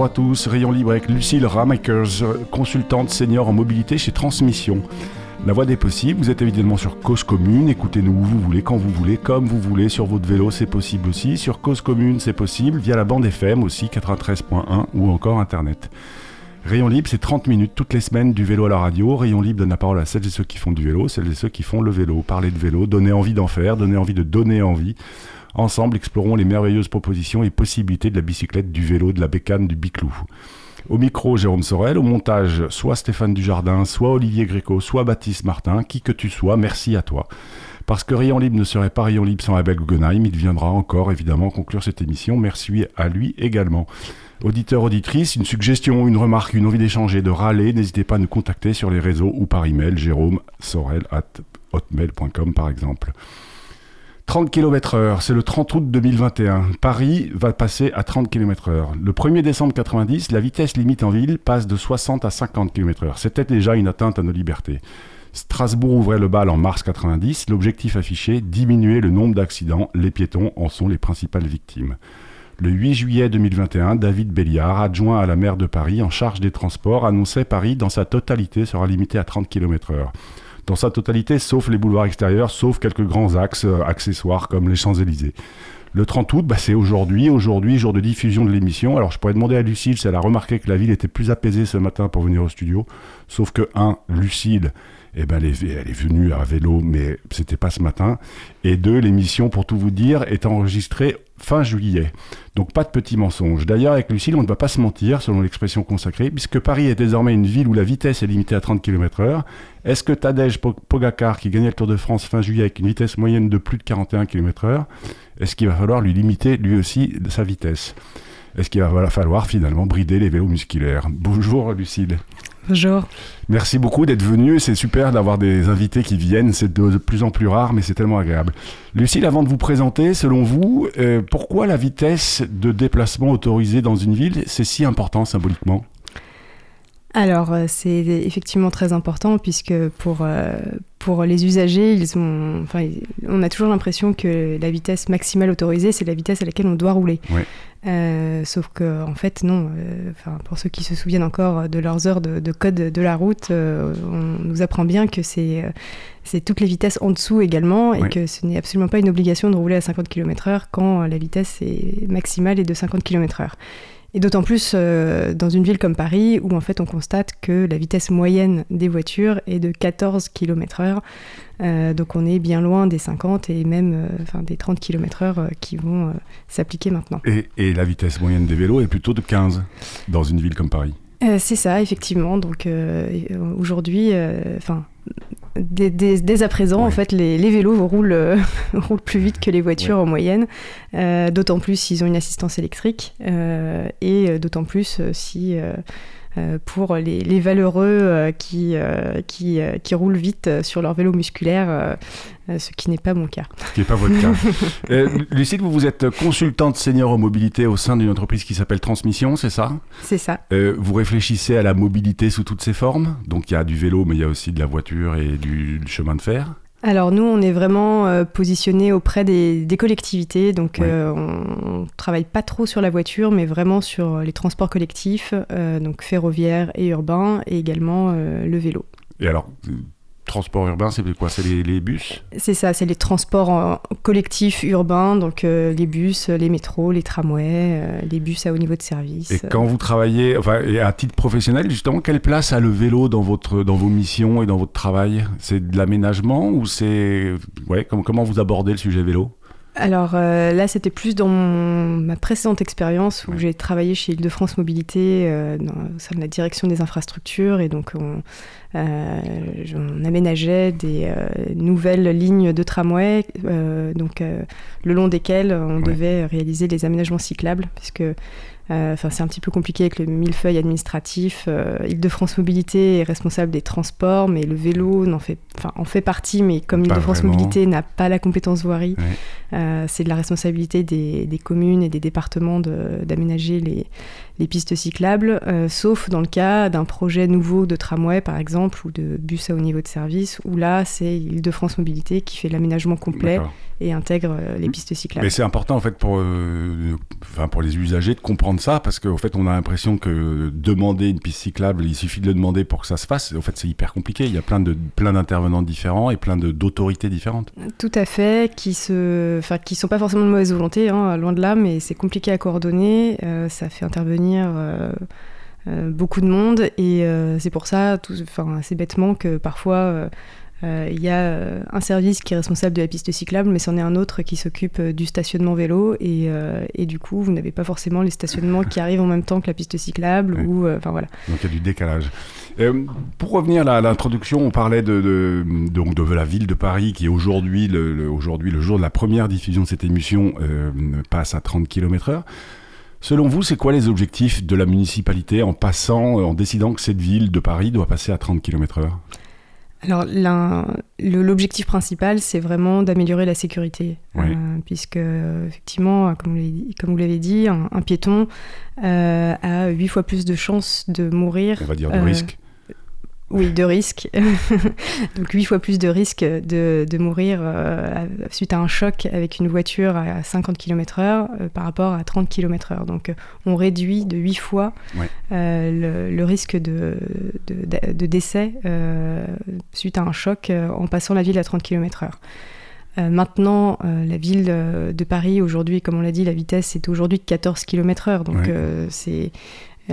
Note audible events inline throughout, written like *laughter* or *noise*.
bonjour à tous. Rayon libre avec Lucille Ramakers, consultante senior en mobilité chez Transmission. La voie des possibles, vous êtes évidemment sur Cause Commune, écoutez-nous où vous voulez, quand vous voulez, comme vous voulez, sur votre vélo c'est possible aussi, sur Cause Commune c'est possible, via la bande FM aussi, 93.1 ou encore Internet. Rayon libre, c'est 30 minutes toutes les semaines du vélo à la radio. Rayon libre donne la parole à celles et ceux qui font du vélo, celles et ceux qui font le vélo. Parler de vélo, donner envie d'en faire, donner envie de donner envie. Ensemble, explorons les merveilleuses propositions et possibilités de la bicyclette, du vélo, de la bécane, du biclou. Au micro, Jérôme Sorel. Au montage, soit Stéphane Dujardin, soit Olivier Gréco, soit Baptiste Martin. Qui que tu sois, merci à toi. Parce que Rayon Libre ne serait pas Rayon Libre sans Abel Guggenheim, il viendra encore évidemment conclure cette émission. Merci à lui également. Auditeur, auditrice, une suggestion, une remarque, une envie d'échanger, de râler, n'hésitez pas à nous contacter sur les réseaux ou par email, jérôme sorel at hotmail.com par exemple. 30 km/h, c'est le 30 août 2021. Paris va passer à 30 km/h. Le 1er décembre 90, la vitesse limite en ville passe de 60 à 50 km/h. C'était déjà une atteinte à nos libertés. Strasbourg ouvrait le bal en mars 90. L'objectif affiché, diminuer le nombre d'accidents. Les piétons en sont les principales victimes. Le 8 juillet 2021, David Béliard, adjoint à la maire de Paris en charge des transports, annonçait Paris dans sa totalité sera limité à 30 km/h dans sa totalité, sauf les boulevards extérieurs, sauf quelques grands axes euh, accessoires comme les Champs-Élysées. Le 30 août, bah, c'est aujourd'hui, aujourd'hui, jour de diffusion de l'émission. Alors je pourrais demander à Lucille si elle a remarqué que la ville était plus apaisée ce matin pour venir au studio. Sauf que, un, Lucille, eh ben, elle, est, venue à vélo, mais c'était pas ce matin. Et deux, l'émission, pour tout vous dire, est enregistrée fin juillet. Donc pas de petits mensonges. D'ailleurs, avec Lucille, on ne va pas se mentir, selon l'expression consacrée, puisque Paris est désormais une ville où la vitesse est limitée à 30 km/h. Est-ce que Tadej Pogacar, qui gagnait le Tour de France fin juillet avec une vitesse moyenne de plus de 41 km/h, est-ce qu'il va falloir lui limiter lui aussi sa vitesse? Est-ce qu'il va falloir finalement brider les vélos musculaires? Bonjour Lucille. Bonjour. Merci beaucoup d'être venu. C'est super d'avoir des invités qui viennent. C'est de, plus en plus rare, mais c'est tellement agréable. Lucille, avant de vous présenter, selon vous, euh, pourquoi la vitesse de déplacement autorisée dans une ville, c'est si important symboliquement? Alors, euh, c'est effectivement très important puisque pour, euh, pour les usagers, ils ont, enfin, on a toujours l'impression que la vitesse maximale autorisée, c'est la vitesse à laquelle on doit rouler. Euh, sauf que, en fait, non. Enfin, pour ceux qui se souviennent encore de leurs heures de, code de la route, on nous apprend bien que c'est c'est toutes les vitesses en dessous également et que ce n'est absolument pas une obligation de rouler à 50 km/h quand la vitesse est maximale est de 50 km/h. Et d'autant plus euh, dans une ville comme Paris où en fait on constate que la vitesse moyenne des voitures est de 14 km/h. Euh, donc on est bien loin des 50 et même euh, des 30 km/h qui vont s'appliquer maintenant. Et, et, la vitesse moyenne des vélos est plutôt de 15 dans une ville comme Paris C'est ça, effectivement. Donc aujourd'hui, enfin dès, à présent, en fait, les, vélos roulent, euh, *laughs* roulent, plus vite que les voitures en moyenne, euh, d'autant plus s'ils ont une assistance électrique, euh, et d'autant plus si pour les, valeureux qui, qui, qui, roulent vite sur leur vélo musculaire, ce qui n'est pas mon cas. Ce qui n'est pas votre cas. *laughs* Lucille, vous, vous êtes consultante senior en mobilité au sein d'une entreprise qui s'appelle Transmission, c'est ça? C'est ça. vous réfléchissez à la mobilité sous toutes ses formes, donc il y a du vélo, mais il y a aussi de la voiture et du chemin de fer? Alors nous, on est vraiment euh, positionné auprès des, collectivités, donc euh, on, travaille pas trop sur la voiture, mais vraiment sur les transports collectifs, euh, donc ferroviaires et urbains, et également le vélo. Et alors, transport urbain, c'est quoi C'est les, bus C'est ça, c'est les transports collectifs urbains, donc euh, les bus, les métros, les tramways, euh, les bus à haut niveau de service. Et quand vous travaillez, enfin, à titre professionnel, justement, quelle place a le vélo dans, votre, dans vos missions et dans votre travail? C'est de l'aménagement ou c'est... Ouais, comment, comment vous abordez le sujet vélo? Alors euh, là, c'était plus dans ma précédente expérience où j'ai travaillé chez Île-de-France Mobilité euh, au sein de la direction des infrastructures et donc on, euh, aménageait des nouvelles lignes de tramway, donc le long desquelles on devait réaliser les aménagements cyclables puisque euh, enfin, c'est un petit peu compliqué avec le millefeuille administratif. Euh, Île-de-France Mobilité est responsable des transports, mais le vélo en fait, en fait partie, mais comme Île-de-France Mobilité n'a pas la compétence voirie, euh, c'est de la responsabilité des, communes et des départements d'aménager les, pistes cyclables, sauf dans le cas d'un projet nouveau de tramway, par exemple ou de bus à haut niveau de service, où là, c'est Île-de-France Mobilité qui fait l'aménagement complet et intègre euh, les pistes cyclables. Mais c'est important en fait pour, euh, pour les usagers de comprendre ça, parce qu'en fait, on a l'impression que demander une piste cyclable, il suffit de le demander pour que ça se fasse. En fait, c'est hyper compliqué. Il y a plein de plein d'intervenants différents et plein d'autorités différentes. Tout à fait, qui se, enfin, qui sont pas forcément de mauvaise volonté, hein, loin de là, mais c'est compliqué à coordonner. ça fait intervenir euh, beaucoup de monde et euh, c'est pour ça, enfin, assez bêtement, que parfois euh, il y a un service qui est responsable de la piste cyclable, mais c'en est un autre qui s'occupe du stationnement vélo et, et du coup vous n'avez pas forcément les stationnements qui arrivent en même temps que la piste cyclable ou enfin voilà. Donc il y a du décalage. pour revenir à l'introduction, on parlait de, de, donc de, la ville de Paris qui aujourd'hui, le, aujourd'hui, le jour de la première diffusion de cette émission, passe à 30 km/h. Selon vous, c'est quoi les objectifs de la municipalité en passant, en décidant que cette ville de Paris doit passer à 30 km/h alors l'objectif principal, c'est vraiment d'améliorer la sécurité, euh, puisque effectivement, comme vous l'avez dit, un, piéton euh, a huit fois plus de chances de mourir. On va dire de risque. Oui, de risque. *laughs* Donc huit fois plus de risque de, mourir euh, suite à un choc avec une voiture à 50 km/h euh, par rapport à 30 km/h. Donc on réduit de huit fois euh, le, risque de, de, décès suite à un choc en passant la ville à 30 km/h. maintenant, la ville de Paris, aujourd'hui, comme on l'a dit, la vitesse est aujourd'hui de 14 km/h. Donc, c'est euh,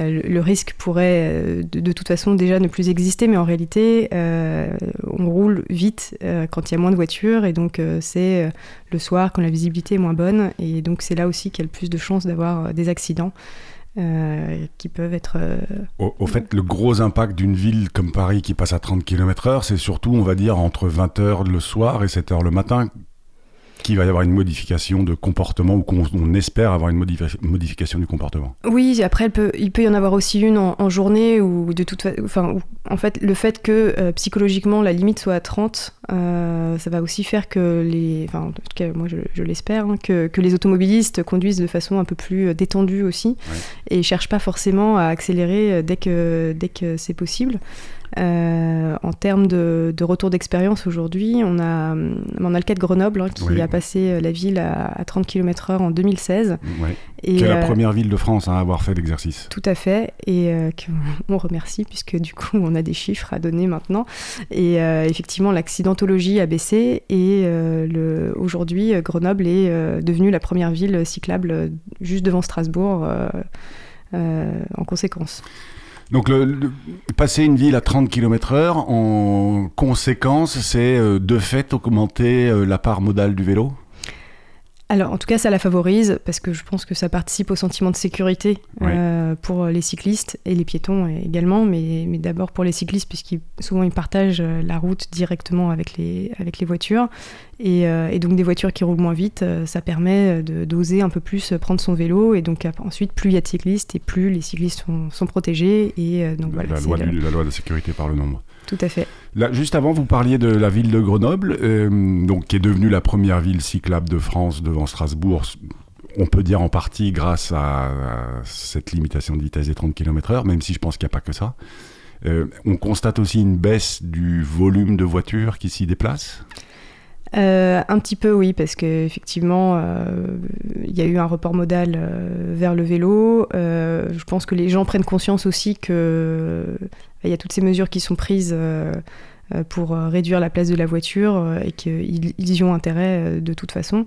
le risque pourrait euh, de, toute façon déjà ne plus exister, mais en réalité, euh, on roule vite quand il y a moins de voitures, et donc c'est le soir quand la visibilité est moins bonne, et donc c'est là aussi qu'il y a le plus de chances d'avoir des accidents. qui peuvent être... Au, fait, le gros impact d'une ville comme Paris qui passe à 30 km/h, c'est surtout, on va dire, entre 20h le soir et 7h le matin qu'il va y avoir une modification de comportement ou qu'on espère avoir une modification du comportement. Oui, après il peut y en avoir aussi une en, journée ou de toute enfin en fait le fait que euh, psychologiquement la limite soit à 30, euh, ça va aussi faire que les, enfin en tout cas moi je, l'espère, hein, que, que, les automobilistes conduisent de façon un peu plus euh, détendue aussi et cherchent pas forcément à accélérer dès que dès que c'est possible. Euh, en termes de, retour d'expérience aujourd'hui, on a, on a le cas de Grenoble hein, qui a passé euh, la ville à, 30 km/h en 2016. Et, qui est la euh, première ville de France à avoir fait l'exercice. Tout à fait, et *laughs* on remercie puisque du coup on a des chiffres à donner maintenant. Et effectivement, l'accidentologie a baissé et aujourd'hui Grenoble est devenue la première ville cyclable juste devant Strasbourg en conséquence. Donc, le, passer une ville à 30 km/h, en conséquence, c'est euh, de fait augmenter euh, la part modale du vélo? Alors, en tout cas, ça la favorise parce que je pense que ça participe au sentiment de sécurité euh, pour les cyclistes et les piétons également, mais, mais d'abord pour les cyclistes, puisqu'ils souvent ils partagent la route directement avec les, avec les voitures. Euh, et, donc des voitures qui roulent moins vite, euh, ça permet d'oser un peu plus prendre son vélo. Et donc ensuite, plus il y a de cyclistes et plus les cyclistes sont, protégés. Et euh, donc voilà, la, loi la loi de sécurité par le nombre. Tout à fait. Juste avant, vous parliez de la ville de Grenoble, donc, qui est devenue la première ville cyclable de France devant Strasbourg. On peut dire en partie grâce à, cette limitation de vitesse des 30 km/h, même si je pense qu'il n'y a pas que ça. on constate aussi une baisse du volume de voitures qui s'y déplacent? Euh, un petit peu oui, parce qu'effectivement, euh, il y a eu un report modal euh, vers le vélo. je pense que les gens prennent conscience aussi qu'il y a toutes ces mesures qui sont prises pour réduire la place de la voiture et qu'ils y ont intérêt de toute façon.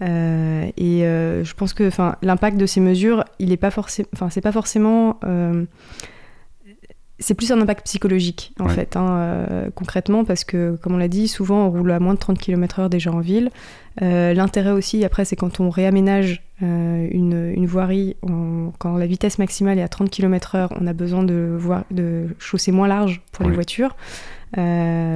et je pense que l'impact de ces mesures, il n'est pas forcément, c'est pas forcément c'est plus un impact psychologique en fait, hein, euh, concrètement, parce que comme on l'a dit, souvent on roule à moins de 30 km/h déjà en ville. Euh, l'intérêt aussi, après, c'est quand on réaménage euh, une, voirie, quand la vitesse maximale est à 30 km/h, on a besoin de, voir, de chausser moins large pour les voitures,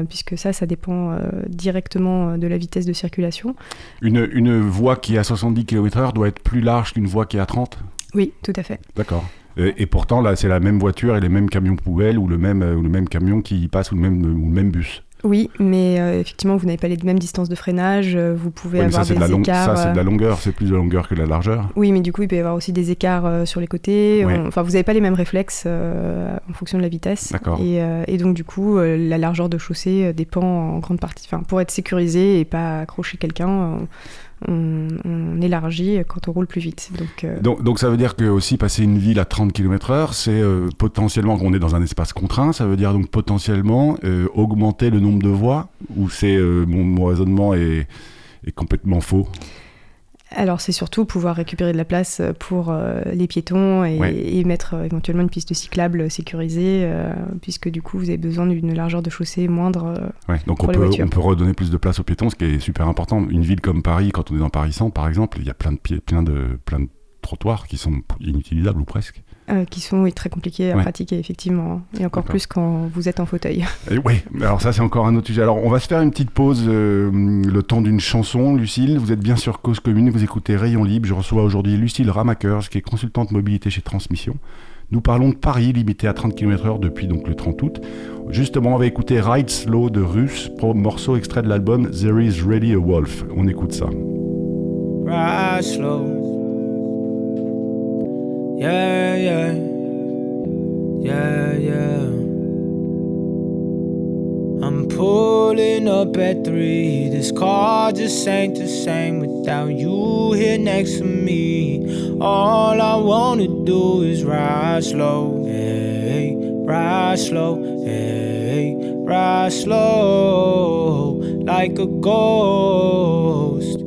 puisque ça, ça dépend directement de la vitesse de circulation. Une, une voie qui est à 70 km/h doit être plus large qu'une voie qui est à 30 Oui, tout à fait. D'accord. Et, pourtant, là, c'est la même voiture et les mêmes camions poubelles ou le même, ou le même camion qui passe ou le même, ou le même bus. Oui, mais euh, effectivement, vous n'avez pas les mêmes distances de freinage. euh, Vous pouvez avoir ça, des de, la écarts. ça, c'est de euh, la longueur, c'est plus de la longueur que de la largeur. Oui, mais du coup, il peut y avoir aussi des écarts euh, sur les côtés. Ouais. On- Enfin, vous n'avez pas les mêmes réflexes euh, en fonction de la vitesse. D'accord. Et, euh, et donc, du coup, euh, la largeur de chaussée euh, dépend en grande partie. Enfin, pour être sécurisé et pas accrocher quelqu'un, euh, on, élargit quand on roule plus vite. Donc, euh, Donc, ça veut dire que aussi passer une ville à 30 km/h, c'est euh, potentiellement qu'on est dans un espace contraint, ça veut dire donc potentiellement euh, augmenter le nombre de voies, ou c'est mon, raisonnement est complètement faux? Alors, c'est surtout pouvoir récupérer de la place pour euh, les piétons et, Ouais. et mettre euh, éventuellement une piste cyclable sécurisée, euh, puisque du coup, vous avez besoin d'une largeur de chaussée moindre. euh, Ouais, donc Pour on les peut, voitures. on peut redonner plus de place aux piétons, ce qui est super important. Une ville comme Paris, quand on est dans Paris 100 par exemple, il y a plein de, plein de, plein de trottoirs qui sont inutilisables ou presque. Euh, qui sont oui, très compliqués à Ouais. pratiquer, effectivement. hein. Et encore plus quand vous êtes en fauteuil. *laughs* Oui, alors ça c'est encore un autre sujet. Alors on va se faire une petite pause, euh, le temps d'une chanson. Lucille, vous êtes bien sur Cause Commune, vous écoutez Rayon Libre. Je reçois aujourd'hui Lucille Ramakers, qui est consultante mobilité chez Transmission. Nous parlons de Paris, limité à 30 km/h depuis donc le 30 août. Justement, on va écouter Ride Slow de Russe, morceau extrait de l'album There Is Really a Wolf. On écoute ça. Ride slow. Yeah, yeah. Yeah, yeah. I'm pulling up at three. This car just ain't the same without you here next to me. All I wanna do is ride slow. Hey, ride slow. Hey, ride slow. Like a ghost.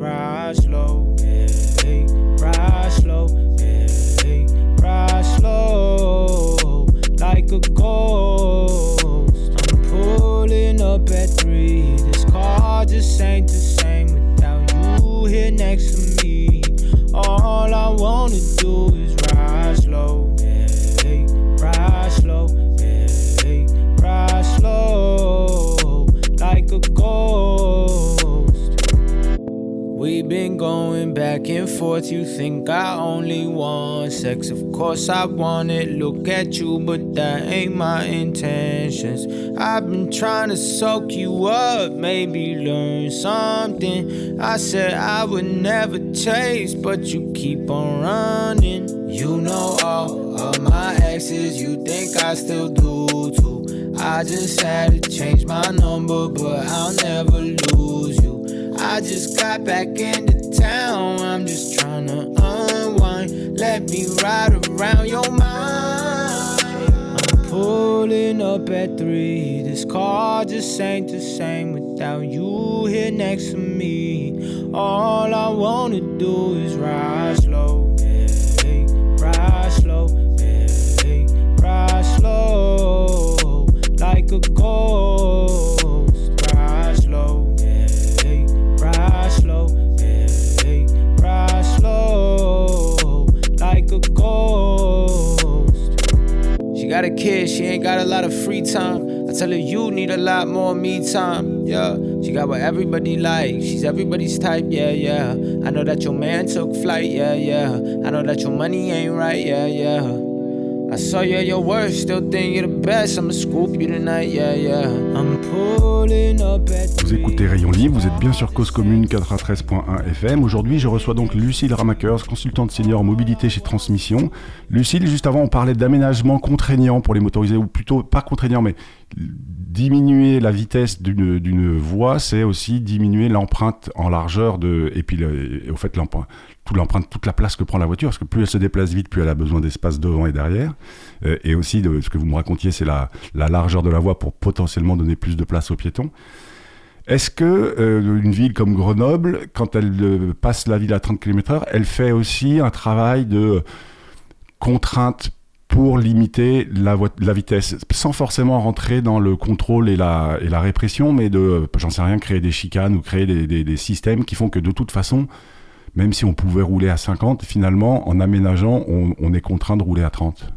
Going back and forth. You think I only want sex? Of course I want it. Look at you, but that ain't my intentions. I've been trying to soak you up, maybe learn something. I said I would never chase, but you keep on running. You know all of my exes, you think I still do too. I just had to change my number, but I'll never lose you. I just got back into town. I'm just trying to unwind. Let me ride around your mind. I'm pulling up at three. This car just ain't the same without you here next to me. All I wanna do is ride slow. Hey, ride slow. Hey, ride slow. Like a ghost. Got a kid, she ain't got a lot of free time. I tell her you need a lot more me time. Yeah, she got what everybody like. She's everybody's type. Yeah, yeah. I know that your man took flight. Yeah, yeah. I know that your money ain't right. Yeah, yeah. I saw you at your worst, still think you're the best. I'ma scoop you tonight. Yeah, yeah. I'm pulling up at Vous écoutez Rayon Libre, vous êtes bien sur Cause Commune 93.1 FM. Aujourd'hui, je reçois donc Lucille Ramakers, consultante senior en mobilité chez Transmission. Lucille, juste avant, on parlait d'aménagement contraignant pour les motorisés, ou plutôt pas contraignant, mais diminuer la vitesse d'une d'une voie, c'est aussi diminuer l'empreinte en largeur de, et puis le- et au fait toute l'empreinte, toute la place que prend la voiture, parce que plus elle se déplace vite, plus elle a besoin d'espace devant et derrière. Euh, et aussi, ce que vous me racontiez, c'est la, la largeur de la voie pour potentiellement donner plus de place aux piétons. Est-ce que euh, une ville comme Grenoble, quand elle euh, passe la ville à 30 km/h, elle fait aussi un travail de contrainte pour limiter la, vitesse, sans forcément rentrer dans le contrôle et la, répression, mais de, j'en sais rien, créer des chicanes ou créer des systèmes qui font que de toute façon, même si on pouvait rouler à 50, finalement, en aménageant, on, est contraint de rouler à 30.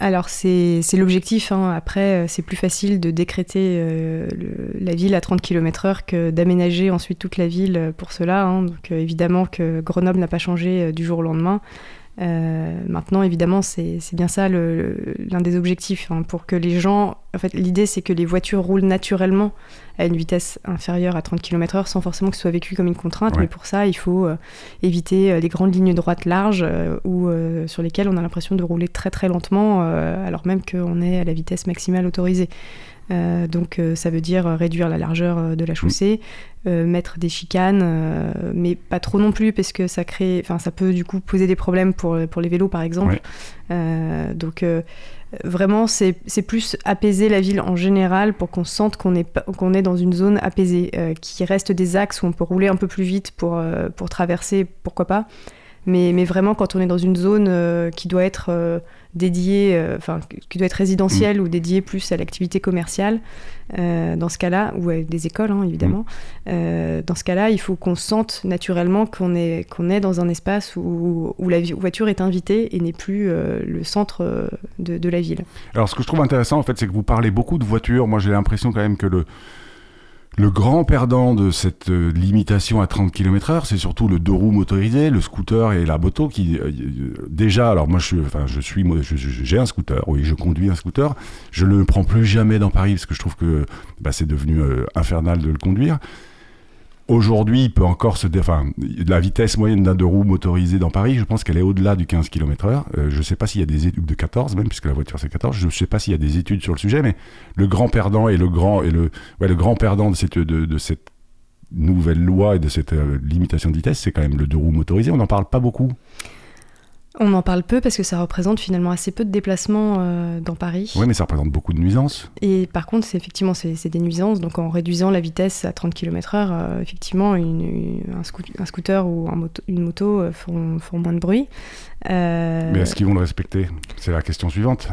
Alors c'est l'objectif. hein. Après, euh, c'est plus facile de décréter euh, la ville à 30 km/h que d'aménager ensuite toute la ville euh, pour cela. hein. Donc évidemment que Grenoble n'a pas changé du jour au lendemain. Maintenant, évidemment, c'est bien ça l'un des objectifs, hein, pour que les gens... En fait, l'idée, c'est que les voitures roulent naturellement à une vitesse inférieure à 30 km/h sans forcément que ce soit vécu comme une contrainte. Mais pour ça, il faut éviter les grandes lignes droites larges ou sur lesquelles on a l'impression de rouler très très lentement, alors même qu'on est à la vitesse maximale autorisée. Euh, donc euh, ça veut dire réduire la largeur euh, de la chaussée, mettre des chicanes, mais pas trop non plus parce que ça crée, enfin ça peut du coup poser des problèmes pour, pour les vélos par exemple. donc vraiment c'est plus apaiser la ville en général pour qu'on sente qu'on est, qu'on est dans une zone apaisée, qui reste des axes où on peut rouler un peu plus vite pour, pour traverser, pourquoi pas. Mais, mais, vraiment, quand on est dans une zone qui doit être dédié, euh, enfin, qui doit être résidentiel mm. ou dédié plus à l'activité commerciale, euh, dans ce cas-là, ou à des écoles, hein, évidemment, mm. euh, dans ce cas-là, il faut qu'on sente naturellement qu'on est, qu'on est dans un espace où, où la voiture est invitée et n'est plus le centre de, de la ville. Alors, ce que je trouve intéressant, en fait, c'est que vous parlez beaucoup de voitures. Moi, j'ai l'impression quand même que le le grand perdant de cette euh, limitation à 30 km/h, c'est surtout le deux roues motorisé, le scooter et la moto qui euh, déjà. Alors moi, je suis, enfin, je suis, j'ai un scooter. Oui, je conduis un scooter. Je ne le prends plus jamais dans Paris parce que je trouve que bah, c'est devenu euh, infernal de le conduire. Aujourd'hui, il peut encore se. Enfin, la vitesse moyenne d'un deux roues motorisé dans Paris, je pense qu'elle est au-delà du 15 km/h. Euh, je ne sais pas s'il y a des études de 14, même, puisque la voiture c'est 14. Je ne sais pas s'il y a des études sur le sujet, mais le grand perdant et le grand, et le, ouais, le grand perdant de cette, de, cette nouvelle loi et de cette euh, limitation de vitesse, c'est quand même le deux roues motorisé. On n'en parle pas beaucoup. On en parle peu parce que ça représente finalement assez peu de déplacements euh, dans Paris. Oui, mais ça représente beaucoup de nuisances. Et par contre, c'est effectivement c'est des nuisances. Donc en réduisant la vitesse à 30 km/h, euh, effectivement, un, scooter ou une moto euh, font, moins de bruit. Mais est-ce qu'ils vont le respecter? C'est la question suivante.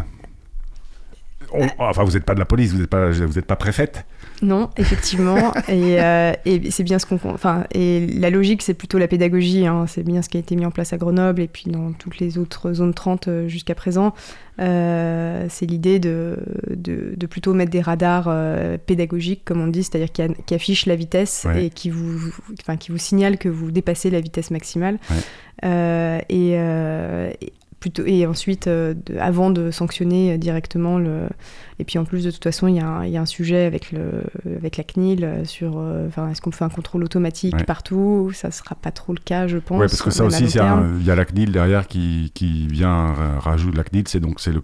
enfin, vous n'êtes pas de la police, vous n'êtes pas, vous pas préfète. Non, effectivement. *laughs* Euh, et, c'est bien ce qu'on. Enfin, et la logique, c'est plutôt la pédagogie. Hein. C'est bien ce qui a été mis en place à Grenoble et puis dans toutes les autres zones 30 euh, jusqu'à présent. Euh, c'est l'idée de, de, plutôt mettre des radars pédagogiques, comme on dit, c'est-à-dire qui, affichent la vitesse et qui vous, enfin, qui vous signalent que vous dépassez la vitesse maximale. et, et ensuite, euh, avant de sanctionner directement le. Et puis en plus, de toute façon, il y, a un sujet avec, le, avec la CNIL sur. Euh, enfin, est-ce qu'on fait un contrôle automatique partout? Ça ne sera pas trop le cas, je pense. Oui, parce que ça aussi, il y a la CNIL derrière qui, qui vient rajouter la CNIL, c'est donc c'est le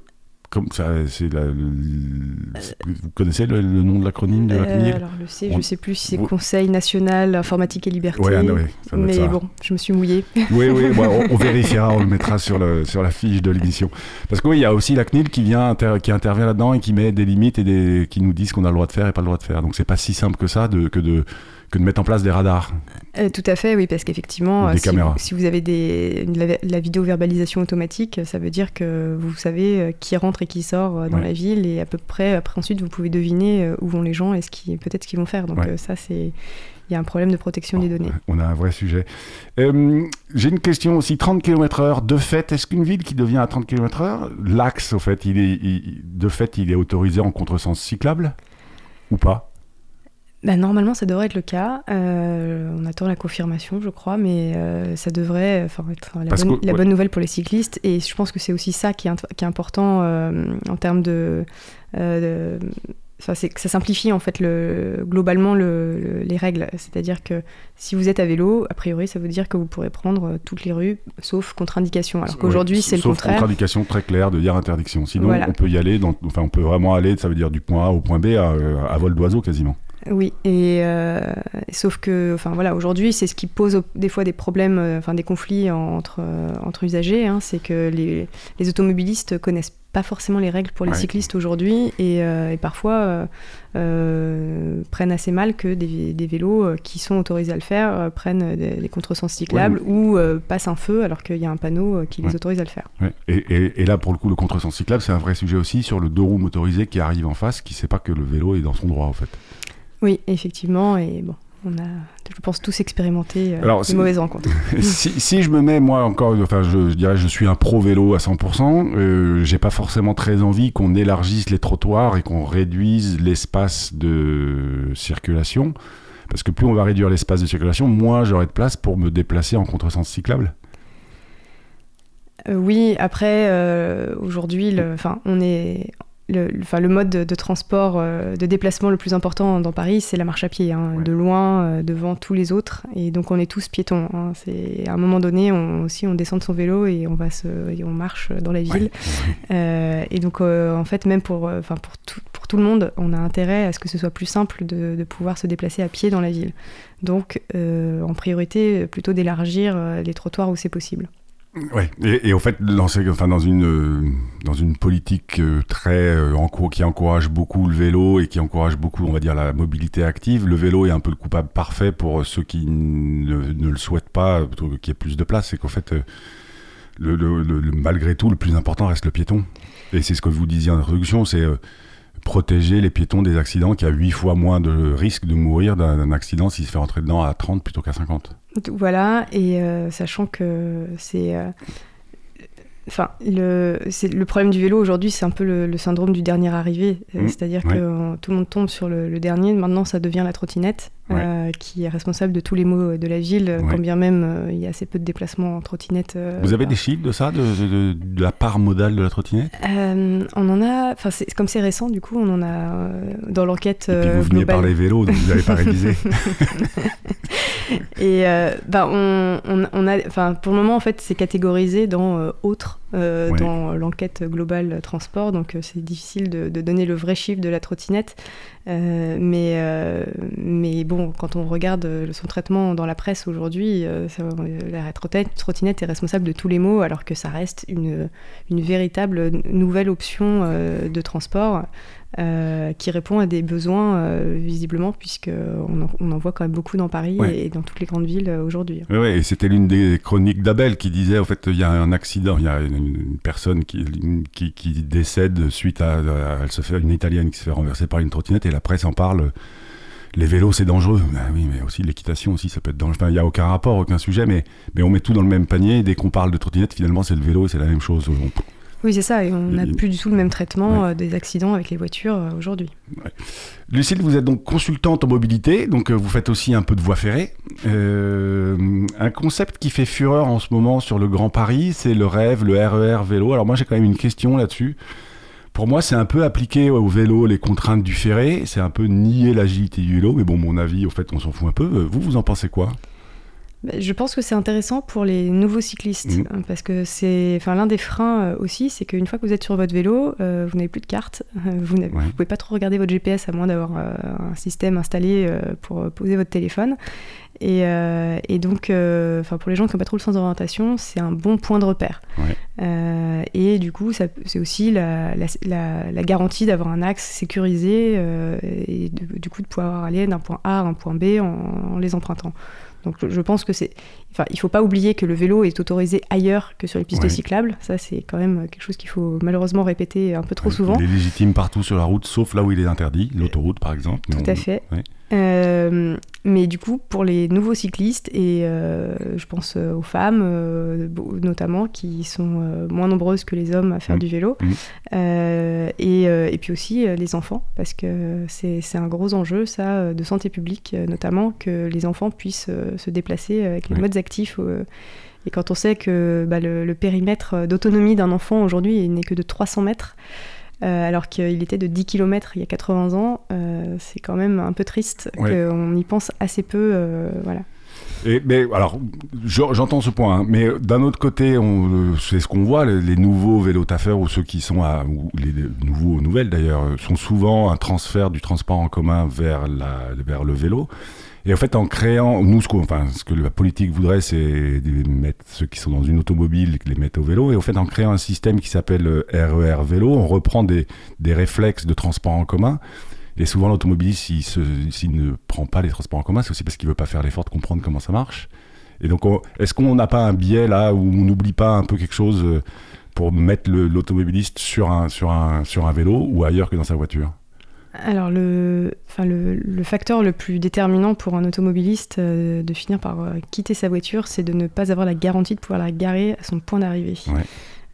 comme ça, c'est vous connaissez le, nom de l'acronyme de la CNIL Alors le C, je ne sais plus si c'est Conseil national informatique et liberté. Ouais, ah mais bon, je me suis mouillé. Oui, oui, *laughs* on, vérifiera, on le mettra sur, le, sur la fiche de l'émission. Parce qu'il oui, il y a aussi la CNIL qui, vient qui intervient là-dedans et qui met des limites et des, qui nous dit ce qu'on a le droit de faire et pas le droit de faire. Donc c'est pas si simple que ça de, que de que de mettre en place des radars. Euh, tout à fait, oui, parce qu'effectivement, si, si, vous avez des, la, vidéo-verbalisation automatique, ça veut dire que vous savez euh, qui rentre et qui sort euh, dans la ville, et à peu près, après ensuite, vous pouvez deviner où vont les gens et ce qui, peut-être ce qu'ils vont faire. Donc ça, c'est... Il y a un problème de protection des données. On a un vrai sujet. J'ai une question aussi. 30 km/h, de fait, est-ce qu'une ville qui devient à 30 km/h, l'axe, au fait, il est, de fait, il est autorisé en contresens cyclable ou pas? Bah, normalement, ça devrait être le cas. Euh, on attend la confirmation, je crois, mais euh, ça devrait être la, bonne, nouvelle pour les cyclistes. Et je pense que c'est aussi ça qui est, qui est important euh, en termes de, ça simplifie en fait le, globalement les règles. C'est-à-dire que si vous êtes à vélo, a priori, ça veut dire que vous pourrez prendre toutes les rues, sauf contre-indication. Alors qu'aujourd'hui, c'est le contraire. Sauf contre-indication très claire de dire interdiction. Sinon, on peut y aller, enfin, on peut vraiment aller, ça veut dire du point A au point B à vol d'oiseau quasiment. Oui, et euh, sauf que, enfin voilà, aujourd'hui, c'est ce qui pose des fois des problèmes, euh, enfin des conflits entre, euh, entre usagers, hein, c'est que les, les, automobilistes connaissent pas forcément les règles pour les cyclistes aujourd'hui et, et, parfois prennent assez mal que des, des, vélos qui sont autorisés à le faire prennent des, contresens cyclables ou passent un feu alors qu'il y a un panneau qui les autorise à le faire. Et, et, et, là, pour le coup, le contresens cyclable, c'est un vrai sujet aussi sur le deux roues motorisé qui arrive en face, qui sait pas que le vélo est dans son droit en fait. Oui, effectivement, et bon, on a, je pense, tous expérimenté euh, Alors, mauvaises rencontres. *laughs* si, je me mets, moi, encore, enfin, je, dirais, je suis un pro-vélo à 100%, euh, j'ai pas forcément très envie qu'on élargisse les trottoirs et qu'on réduise l'espace de circulation, parce que plus on va réduire l'espace de circulation, moins j'aurai de place pour me déplacer en contresens cyclable. oui, après, aujourd'hui, on est le, enfin, le mode de, transport, euh, de déplacement le plus important dans Paris, c'est la marche à pied, hein, de loin, euh, devant tous les autres. Et donc on est tous piétons. Hein. C'est à un moment donné, on, aussi, on descend de son vélo et on va se, on marche dans la ville. *laughs* Euh, et donc en fait, même pour, enfin pour tout, pour tout le monde, on a intérêt à ce que ce soit plus simple de, de pouvoir se déplacer à pied dans la ville. Donc en priorité, plutôt d'élargir les trottoirs où c'est possible. Ouais, et, et, au fait, dans, une, euh, dans une politique euh, très euh, qui encourage beaucoup le vélo et qui encourage beaucoup, on va dire, la mobilité active, le vélo est un peu le coupable parfait pour ceux qui ne, le souhaitent pas, qu'il y ait plus de place. C'est qu'en fait, malgré tout, le plus important reste le piéton. Et c'est ce que vous disiez en introduction, c'est protéger les piétons des accidents, qui a 8 fois moins de risque de mourir d'un accident s'il se fait rentrer dedans à 30 plutôt qu'à 50. Voilà, et euh, sachant que c'est euh, Enfin, le, le problème du vélo aujourd'hui, c'est un peu le, syndrome du dernier arrivé. Euh, mmh, c'est-à-dire que tout le monde tombe sur le, dernier. Maintenant, ça devient la trottinette euh, qui est responsable de tous les maux de la ville, quand bien même euh, il y a assez peu de déplacements en trottinette. Vous avez des chiffres de ça, de, de, la part modale de la trottinette? On en a, enfin, comme c'est récent, du coup, on en a dans l'enquête. Et puis vous venez par les vélos, donc vous n'avez pas révisé. *laughs* *laughs* Et bah, on, on, on a, enfin, pour le moment, en fait, c'est catégorisé dans autres euh, dans l'enquête globale transport, donc euh, c'est difficile de, donner le vrai chiffre de la trottinette. Euh, mais, mais bon, quand on regarde son traitement dans la presse aujourd'hui, la trottinette est responsable de tous les maux, alors que ça reste une, une véritable nouvelle option de transport. Euh, qui répond à des besoins euh, visiblement, puisqu'on en, on en voit quand même beaucoup dans Paris et dans toutes les grandes villes euh, aujourd'hui. Oui, et c'était l'une des chroniques d'Abel qui disait, en fait, il y a un accident, il y a une, personne qui, qui, décède suite à, elle se fait, une Italienne qui se fait renverser par une trottinette, et la presse en parle. Les vélos, c'est dangereux. Ben oui, mais aussi l'équitation aussi, ça peut être dangereux. il n'y a aucun rapport, aucun sujet, mais, mais on met tout dans le même panier. Dès qu'on parle de trottinette, finalement, c'est le vélo et c'est la même chose. Oui, c'est ça, et on n'a plus du tout le même traitement euh, des accidents avec les voitures euh, aujourd'hui. Lucille, vous êtes donc consultante en mobilité, donc euh, vous faites aussi un peu de voie ferrée. un concept qui fait fureur en ce moment sur le Grand Paris, c'est le rêve, le RER e vélo. Alors moi j'ai quand même une question là-dessus. Pour moi, c'est un peu appliquer au vélo les contraintes du ferré, c'est un peu nier l'agilité du vélo, mais bon, mon avis, au fait, on s'en fout un peu. Vous, vous en pensez quoi? Je pense que c'est intéressant pour les nouveaux cyclistes, mmh. hein, parce que c'est, enfin, l'un des freins euh, aussi, c'est qu'une fois que vous êtes sur votre vélo, euh, vous n'avez plus de carte, *laughs* vous ne pouvez pas trop regarder votre GPS à moins d'avoir euh, un système installé pour poser votre téléphone. Et, donc, enfin, pour les gens qui n'ont pas trop le sens d'orientation, c'est un bon point de repère. et du coup, c'est aussi la, garantie d'avoir un axe sécurisé et du coup de pouvoir aller d'un point A à un point B en les empruntant. Donc je pense que c'est. Enfin, il faut pas oublier que le vélo est autorisé ailleurs que sur les pistes cyclables. Ça, c'est quand même quelque chose qu'il faut malheureusement répéter un peu trop souvent. Il est légitime partout sur la route, sauf là où il est interdit, l'autoroute par exemple. Tout à fait. Euh, mais du coup, pour les nouveaux cyclistes, et euh, je pense euh, aux femmes notamment, qui sont moins nombreuses que les hommes à faire mmh. du vélo, mmh. et, et, puis aussi les enfants, parce que c'est un gros enjeu, ça, de santé publique, notamment, que les enfants puissent se déplacer avec les modes actifs. et quand on sait que bah, le, le, périmètre d'autonomie d'un enfant aujourd'hui n'est que de 300 mètres, euh, alors qu'il était de 10 km il y a 80 ans. Euh, c'est quand même un peu triste qu'on y pense assez peu. Euh, voilà. Et, mais alors, j'entends ce point, hein, mais d'un autre côté, c'est ce qu'on voit, les, nouveaux vélos taffeurs ou ceux qui sont à, ou les nouveaux nouvelles d'ailleurs, sont souvent un transfert du transport en commun vers, la, vers le vélo. Et en fait, en créant, nous, ce, enfin, ce que la politique voudrait, c'est mettre ceux qui sont dans une automobile, les mettre au vélo. Et en fait, en créant un système qui s'appelle RER e vélo, on reprend des, des réflexes de transport en commun. Et souvent, l'automobiliste, s'il ne prend pas les transports en commun, c'est aussi parce qu'il veut pas faire l'effort de comprendre comment ça marche. Et donc, est-ce qu'on n'a pas un biais là où on n'oublie pas un peu quelque chose euh, pour mettre l'automobiliste sur un, sur, un, sur un vélo ou ailleurs que dans sa voiture? Alors le, enfin le, facteur le plus déterminant pour un automobiliste euh, de finir par euh, quitter sa voiture, c'est de ne pas avoir la garantie de pouvoir la garer à son point d'arrivée.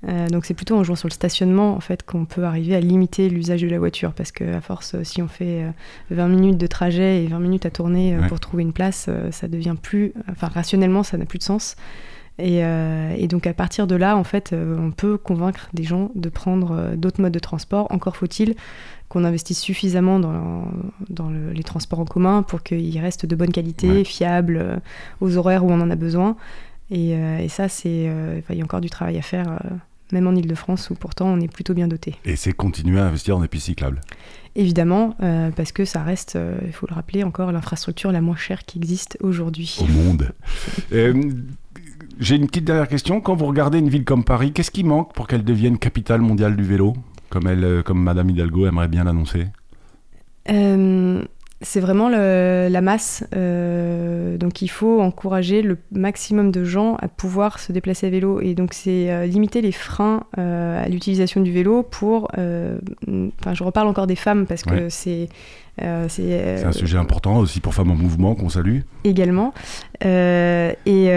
Euh, donc c'est plutôt en jouant sur le stationnement en fait qu'on peut arriver à limiter l'usage de la voiture parce que à force si on fait 20 minutes de trajet et 20 minutes à tourner pour trouver une place, ça devient plus, enfin rationnellement ça n'a plus de sens. Et, donc à partir de là, en fait, on peut convaincre des gens de prendre d'autres modes de transport. Encore faut-il qu'on investisse suffisamment dans, dans les transports en commun pour qu'ils restent de bonne qualité, fiables, aux horaires où on en a besoin. Et, ça, c'est, il y a encore du travail à faire même en Ile-de-France où pourtant on est plutôt bien doté. Et c'est continuer à investir des pistes cyclables Évidemment, euh, parce que ça reste, euh, il faut le rappeler, encore l'infrastructure la moins chère qui existe aujourd'hui. Au monde. *laughs* Euh, j'ai une petite dernière question. Quand vous regardez une ville comme Paris, qu'est-ce qui manque pour qu'elle devienne capitale mondiale du vélo, comme, elle, comme Madame Hidalgo aimerait bien l'annoncer c'est vraiment la masse. Euh, donc il faut encourager le maximum de gens à pouvoir se déplacer à vélo. Et donc c'est euh, limiter les freins euh, à l'utilisation du vélo pour... Enfin je reparle encore des femmes parce que c'est... c'est un sujet important aussi pour Femmes en Mouvement qu'on salue. Également. et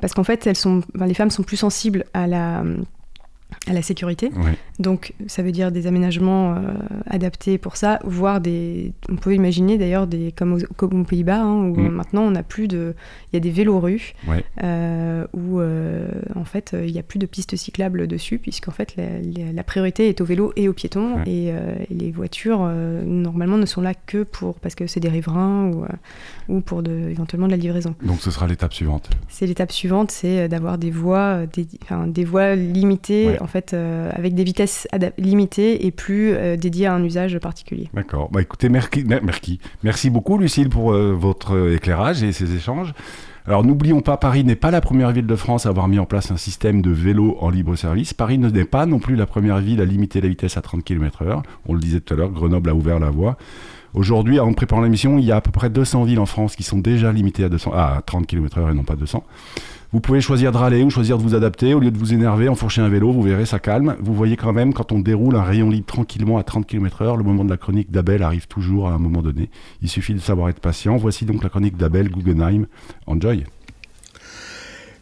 parce qu'en fait, elles sont, les femmes sont plus sensibles à la à la sécurité. Donc ça veut dire des aménagements euh, adaptés pour ça, voire des... On peut imaginer d'ailleurs des comme, aux, comme aux Pays-Bas, hein, où mm. maintenant on n'a plus de... Il y a des vélos rues, euh, où euh, en fait il n'y a plus de pistes cyclables dessus, puisqu'en fait la, priorité est au vélo et aux piétons, et, les voitures normalement ne sont là que pour... parce que c'est des riverains ou, ou pour de, éventuellement de la livraison. Donc ce sera l'étape suivante C'est l'étape suivante, c'est d'avoir des voies, des, des voies limitées en fait, euh, avec des vitesses limitées et plus euh, dédiées à un usage particulier. D'accord. Bah, écoutez, merci, merci beaucoup, Lucille, pour euh, votre éclairage et ces échanges. Alors n'oublions pas, Paris n'est pas la première ville de France à avoir mis en place un système de vélo en libre service. Paris n'est pas non plus la première ville à limiter la vitesse à 30 km/h. On le disait tout à l'heure, Grenoble a ouvert la voie. Aujourd'hui, en préparant l'émission, il y a à peu près 200 villes en France qui sont déjà limitées à, 200, à 30 km/h et non pas 200. Vous pouvez choisir de râler ou choisir de vous adapter. Au lieu de vous énerver, enfourcher un vélo, vous verrez, ça calme. Vous voyez quand même, quand on déroule un rayon libre tranquillement à 30 km/h, le moment de la chronique d'Abel arrive toujours à un moment donné. Il suffit de savoir être patient. Voici donc la chronique d'Abel Guggenheim. Enjoy.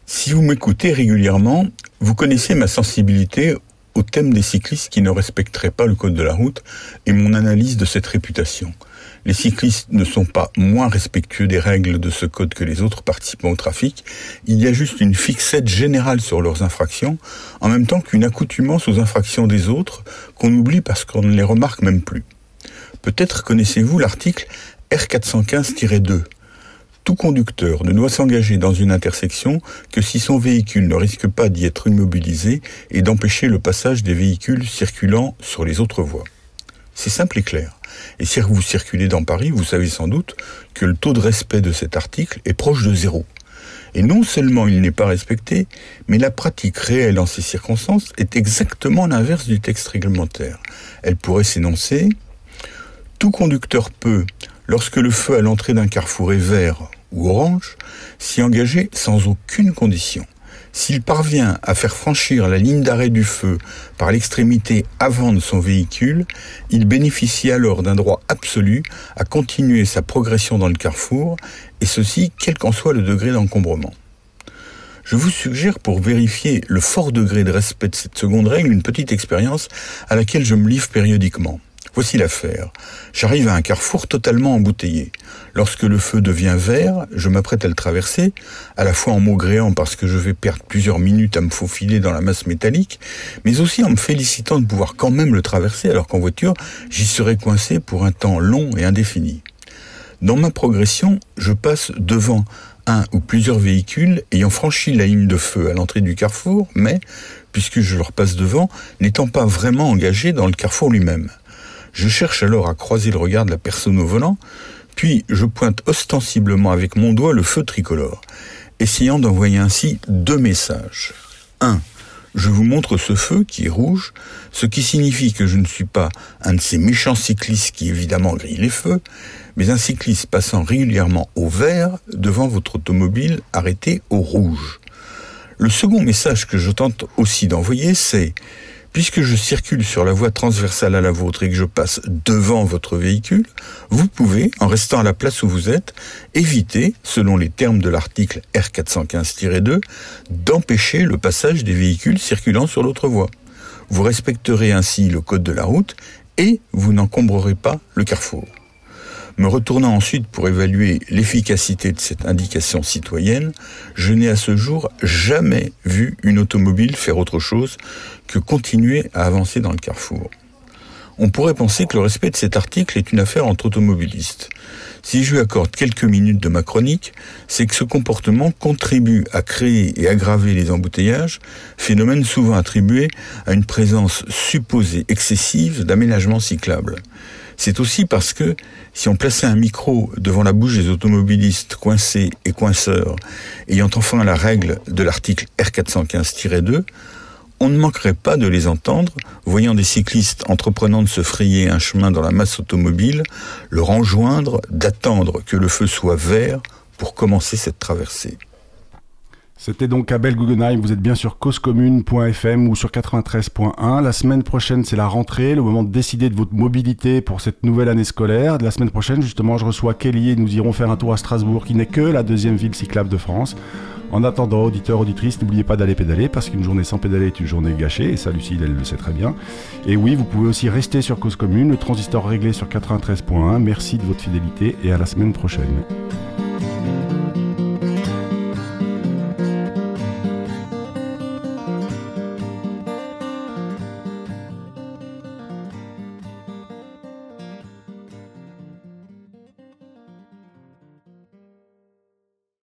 Si vous m'écoutez régulièrement, vous connaissez ma sensibilité au thème des cyclistes qui ne respecteraient pas le code de la route et mon analyse de cette réputation. Les cyclistes ne sont pas moins respectueux des règles de ce code que les autres participants au trafic. Il y a juste une fixette générale sur leurs infractions, en même temps qu'une accoutumance aux infractions des autres qu'on oublie parce qu'on ne les remarque même plus. Peut-être connaissez-vous l'article R415-2. Tout conducteur ne doit s'engager dans une intersection que si son véhicule ne risque pas d'y être immobilisé et d'empêcher le passage des véhicules circulant sur les autres voies. C'est simple et clair. Et si vous circulez dans Paris, vous savez sans doute que le taux de respect de cet article est proche de zéro. Et non seulement il n'est pas respecté, mais la pratique réelle en ces circonstances est exactement l'inverse du texte réglementaire. Elle pourrait s'énoncer Tout conducteur peut, lorsque le feu à l'entrée d'un carrefour est vert ou orange, s'y engager sans aucune condition. S'il parvient à faire franchir la ligne d'arrêt du feu par l'extrémité avant de son véhicule, il bénéficie alors d'un droit absolu à continuer sa progression dans le carrefour, et ceci quel qu'en soit le degré d'encombrement. Je vous suggère pour vérifier le fort degré de respect de cette seconde règle une petite expérience à laquelle je me livre périodiquement. Voici l'affaire. J'arrive à un carrefour totalement embouteillé. Lorsque le feu devient vert, je m'apprête à le traverser, à la fois en maugréant parce que je vais perdre plusieurs minutes à me faufiler dans la masse métallique, mais aussi en me félicitant de pouvoir quand même le traverser alors qu'en voiture, j'y serais coincé pour un temps long et indéfini. Dans ma progression, je passe devant un ou plusieurs véhicules ayant franchi la ligne de feu à l'entrée du carrefour, mais, puisque je leur passe devant, n'étant pas vraiment engagé dans le carrefour lui-même. Je cherche alors à croiser le regard de la personne au volant, puis je pointe ostensiblement avec mon doigt le feu tricolore, essayant d'envoyer ainsi deux messages. Un, je vous montre ce feu qui est rouge, ce qui signifie que je ne suis pas un de ces méchants cyclistes qui évidemment grillent les feux, mais un cycliste passant régulièrement au vert devant votre automobile arrêtée au rouge. Le second message que je tente aussi d'envoyer, c'est Puisque je circule sur la voie transversale à la vôtre et que je passe devant votre véhicule, vous pouvez, en restant à la place où vous êtes, éviter, selon les termes de l'article R415-2, d'empêcher le passage des véhicules circulant sur l'autre voie. Vous respecterez ainsi le code de la route et vous n'encombrerez pas le carrefour. Me retournant ensuite pour évaluer l'efficacité de cette indication citoyenne, je n'ai à ce jour jamais vu une automobile faire autre chose que continuer à avancer dans le carrefour. On pourrait penser que le respect de cet article est une affaire entre automobilistes. Si je lui accorde quelques minutes de ma chronique, c'est que ce comportement contribue à créer et aggraver les embouteillages, phénomène souvent attribué à une présence supposée excessive d'aménagements cyclables. C'est aussi parce que si on plaçait un micro devant la bouche des automobilistes coincés et coinceurs, ayant enfin la règle de l'article R415-2, on ne manquerait pas de les entendre, voyant des cyclistes entreprenant de se frayer un chemin dans la masse automobile, leur enjoindre d'attendre que le feu soit vert pour commencer cette traversée. C'était donc Abel Guggenheim, vous êtes bien sur causecommune.fm ou sur 93.1. La semaine prochaine, c'est la rentrée, le moment de décider de votre mobilité pour cette nouvelle année scolaire. La semaine prochaine, justement, je reçois Kelly et nous irons faire un tour à Strasbourg, qui n'est que la deuxième ville cyclable de France. En attendant, auditeurs, auditrices, n'oubliez pas d'aller pédaler parce qu'une journée sans pédaler est une journée gâchée, et ça, Lucille, elle le sait très bien. Et oui, vous pouvez aussi rester sur Cause Commune, le transistor réglé sur 93.1. Merci de votre fidélité et à la semaine prochaine.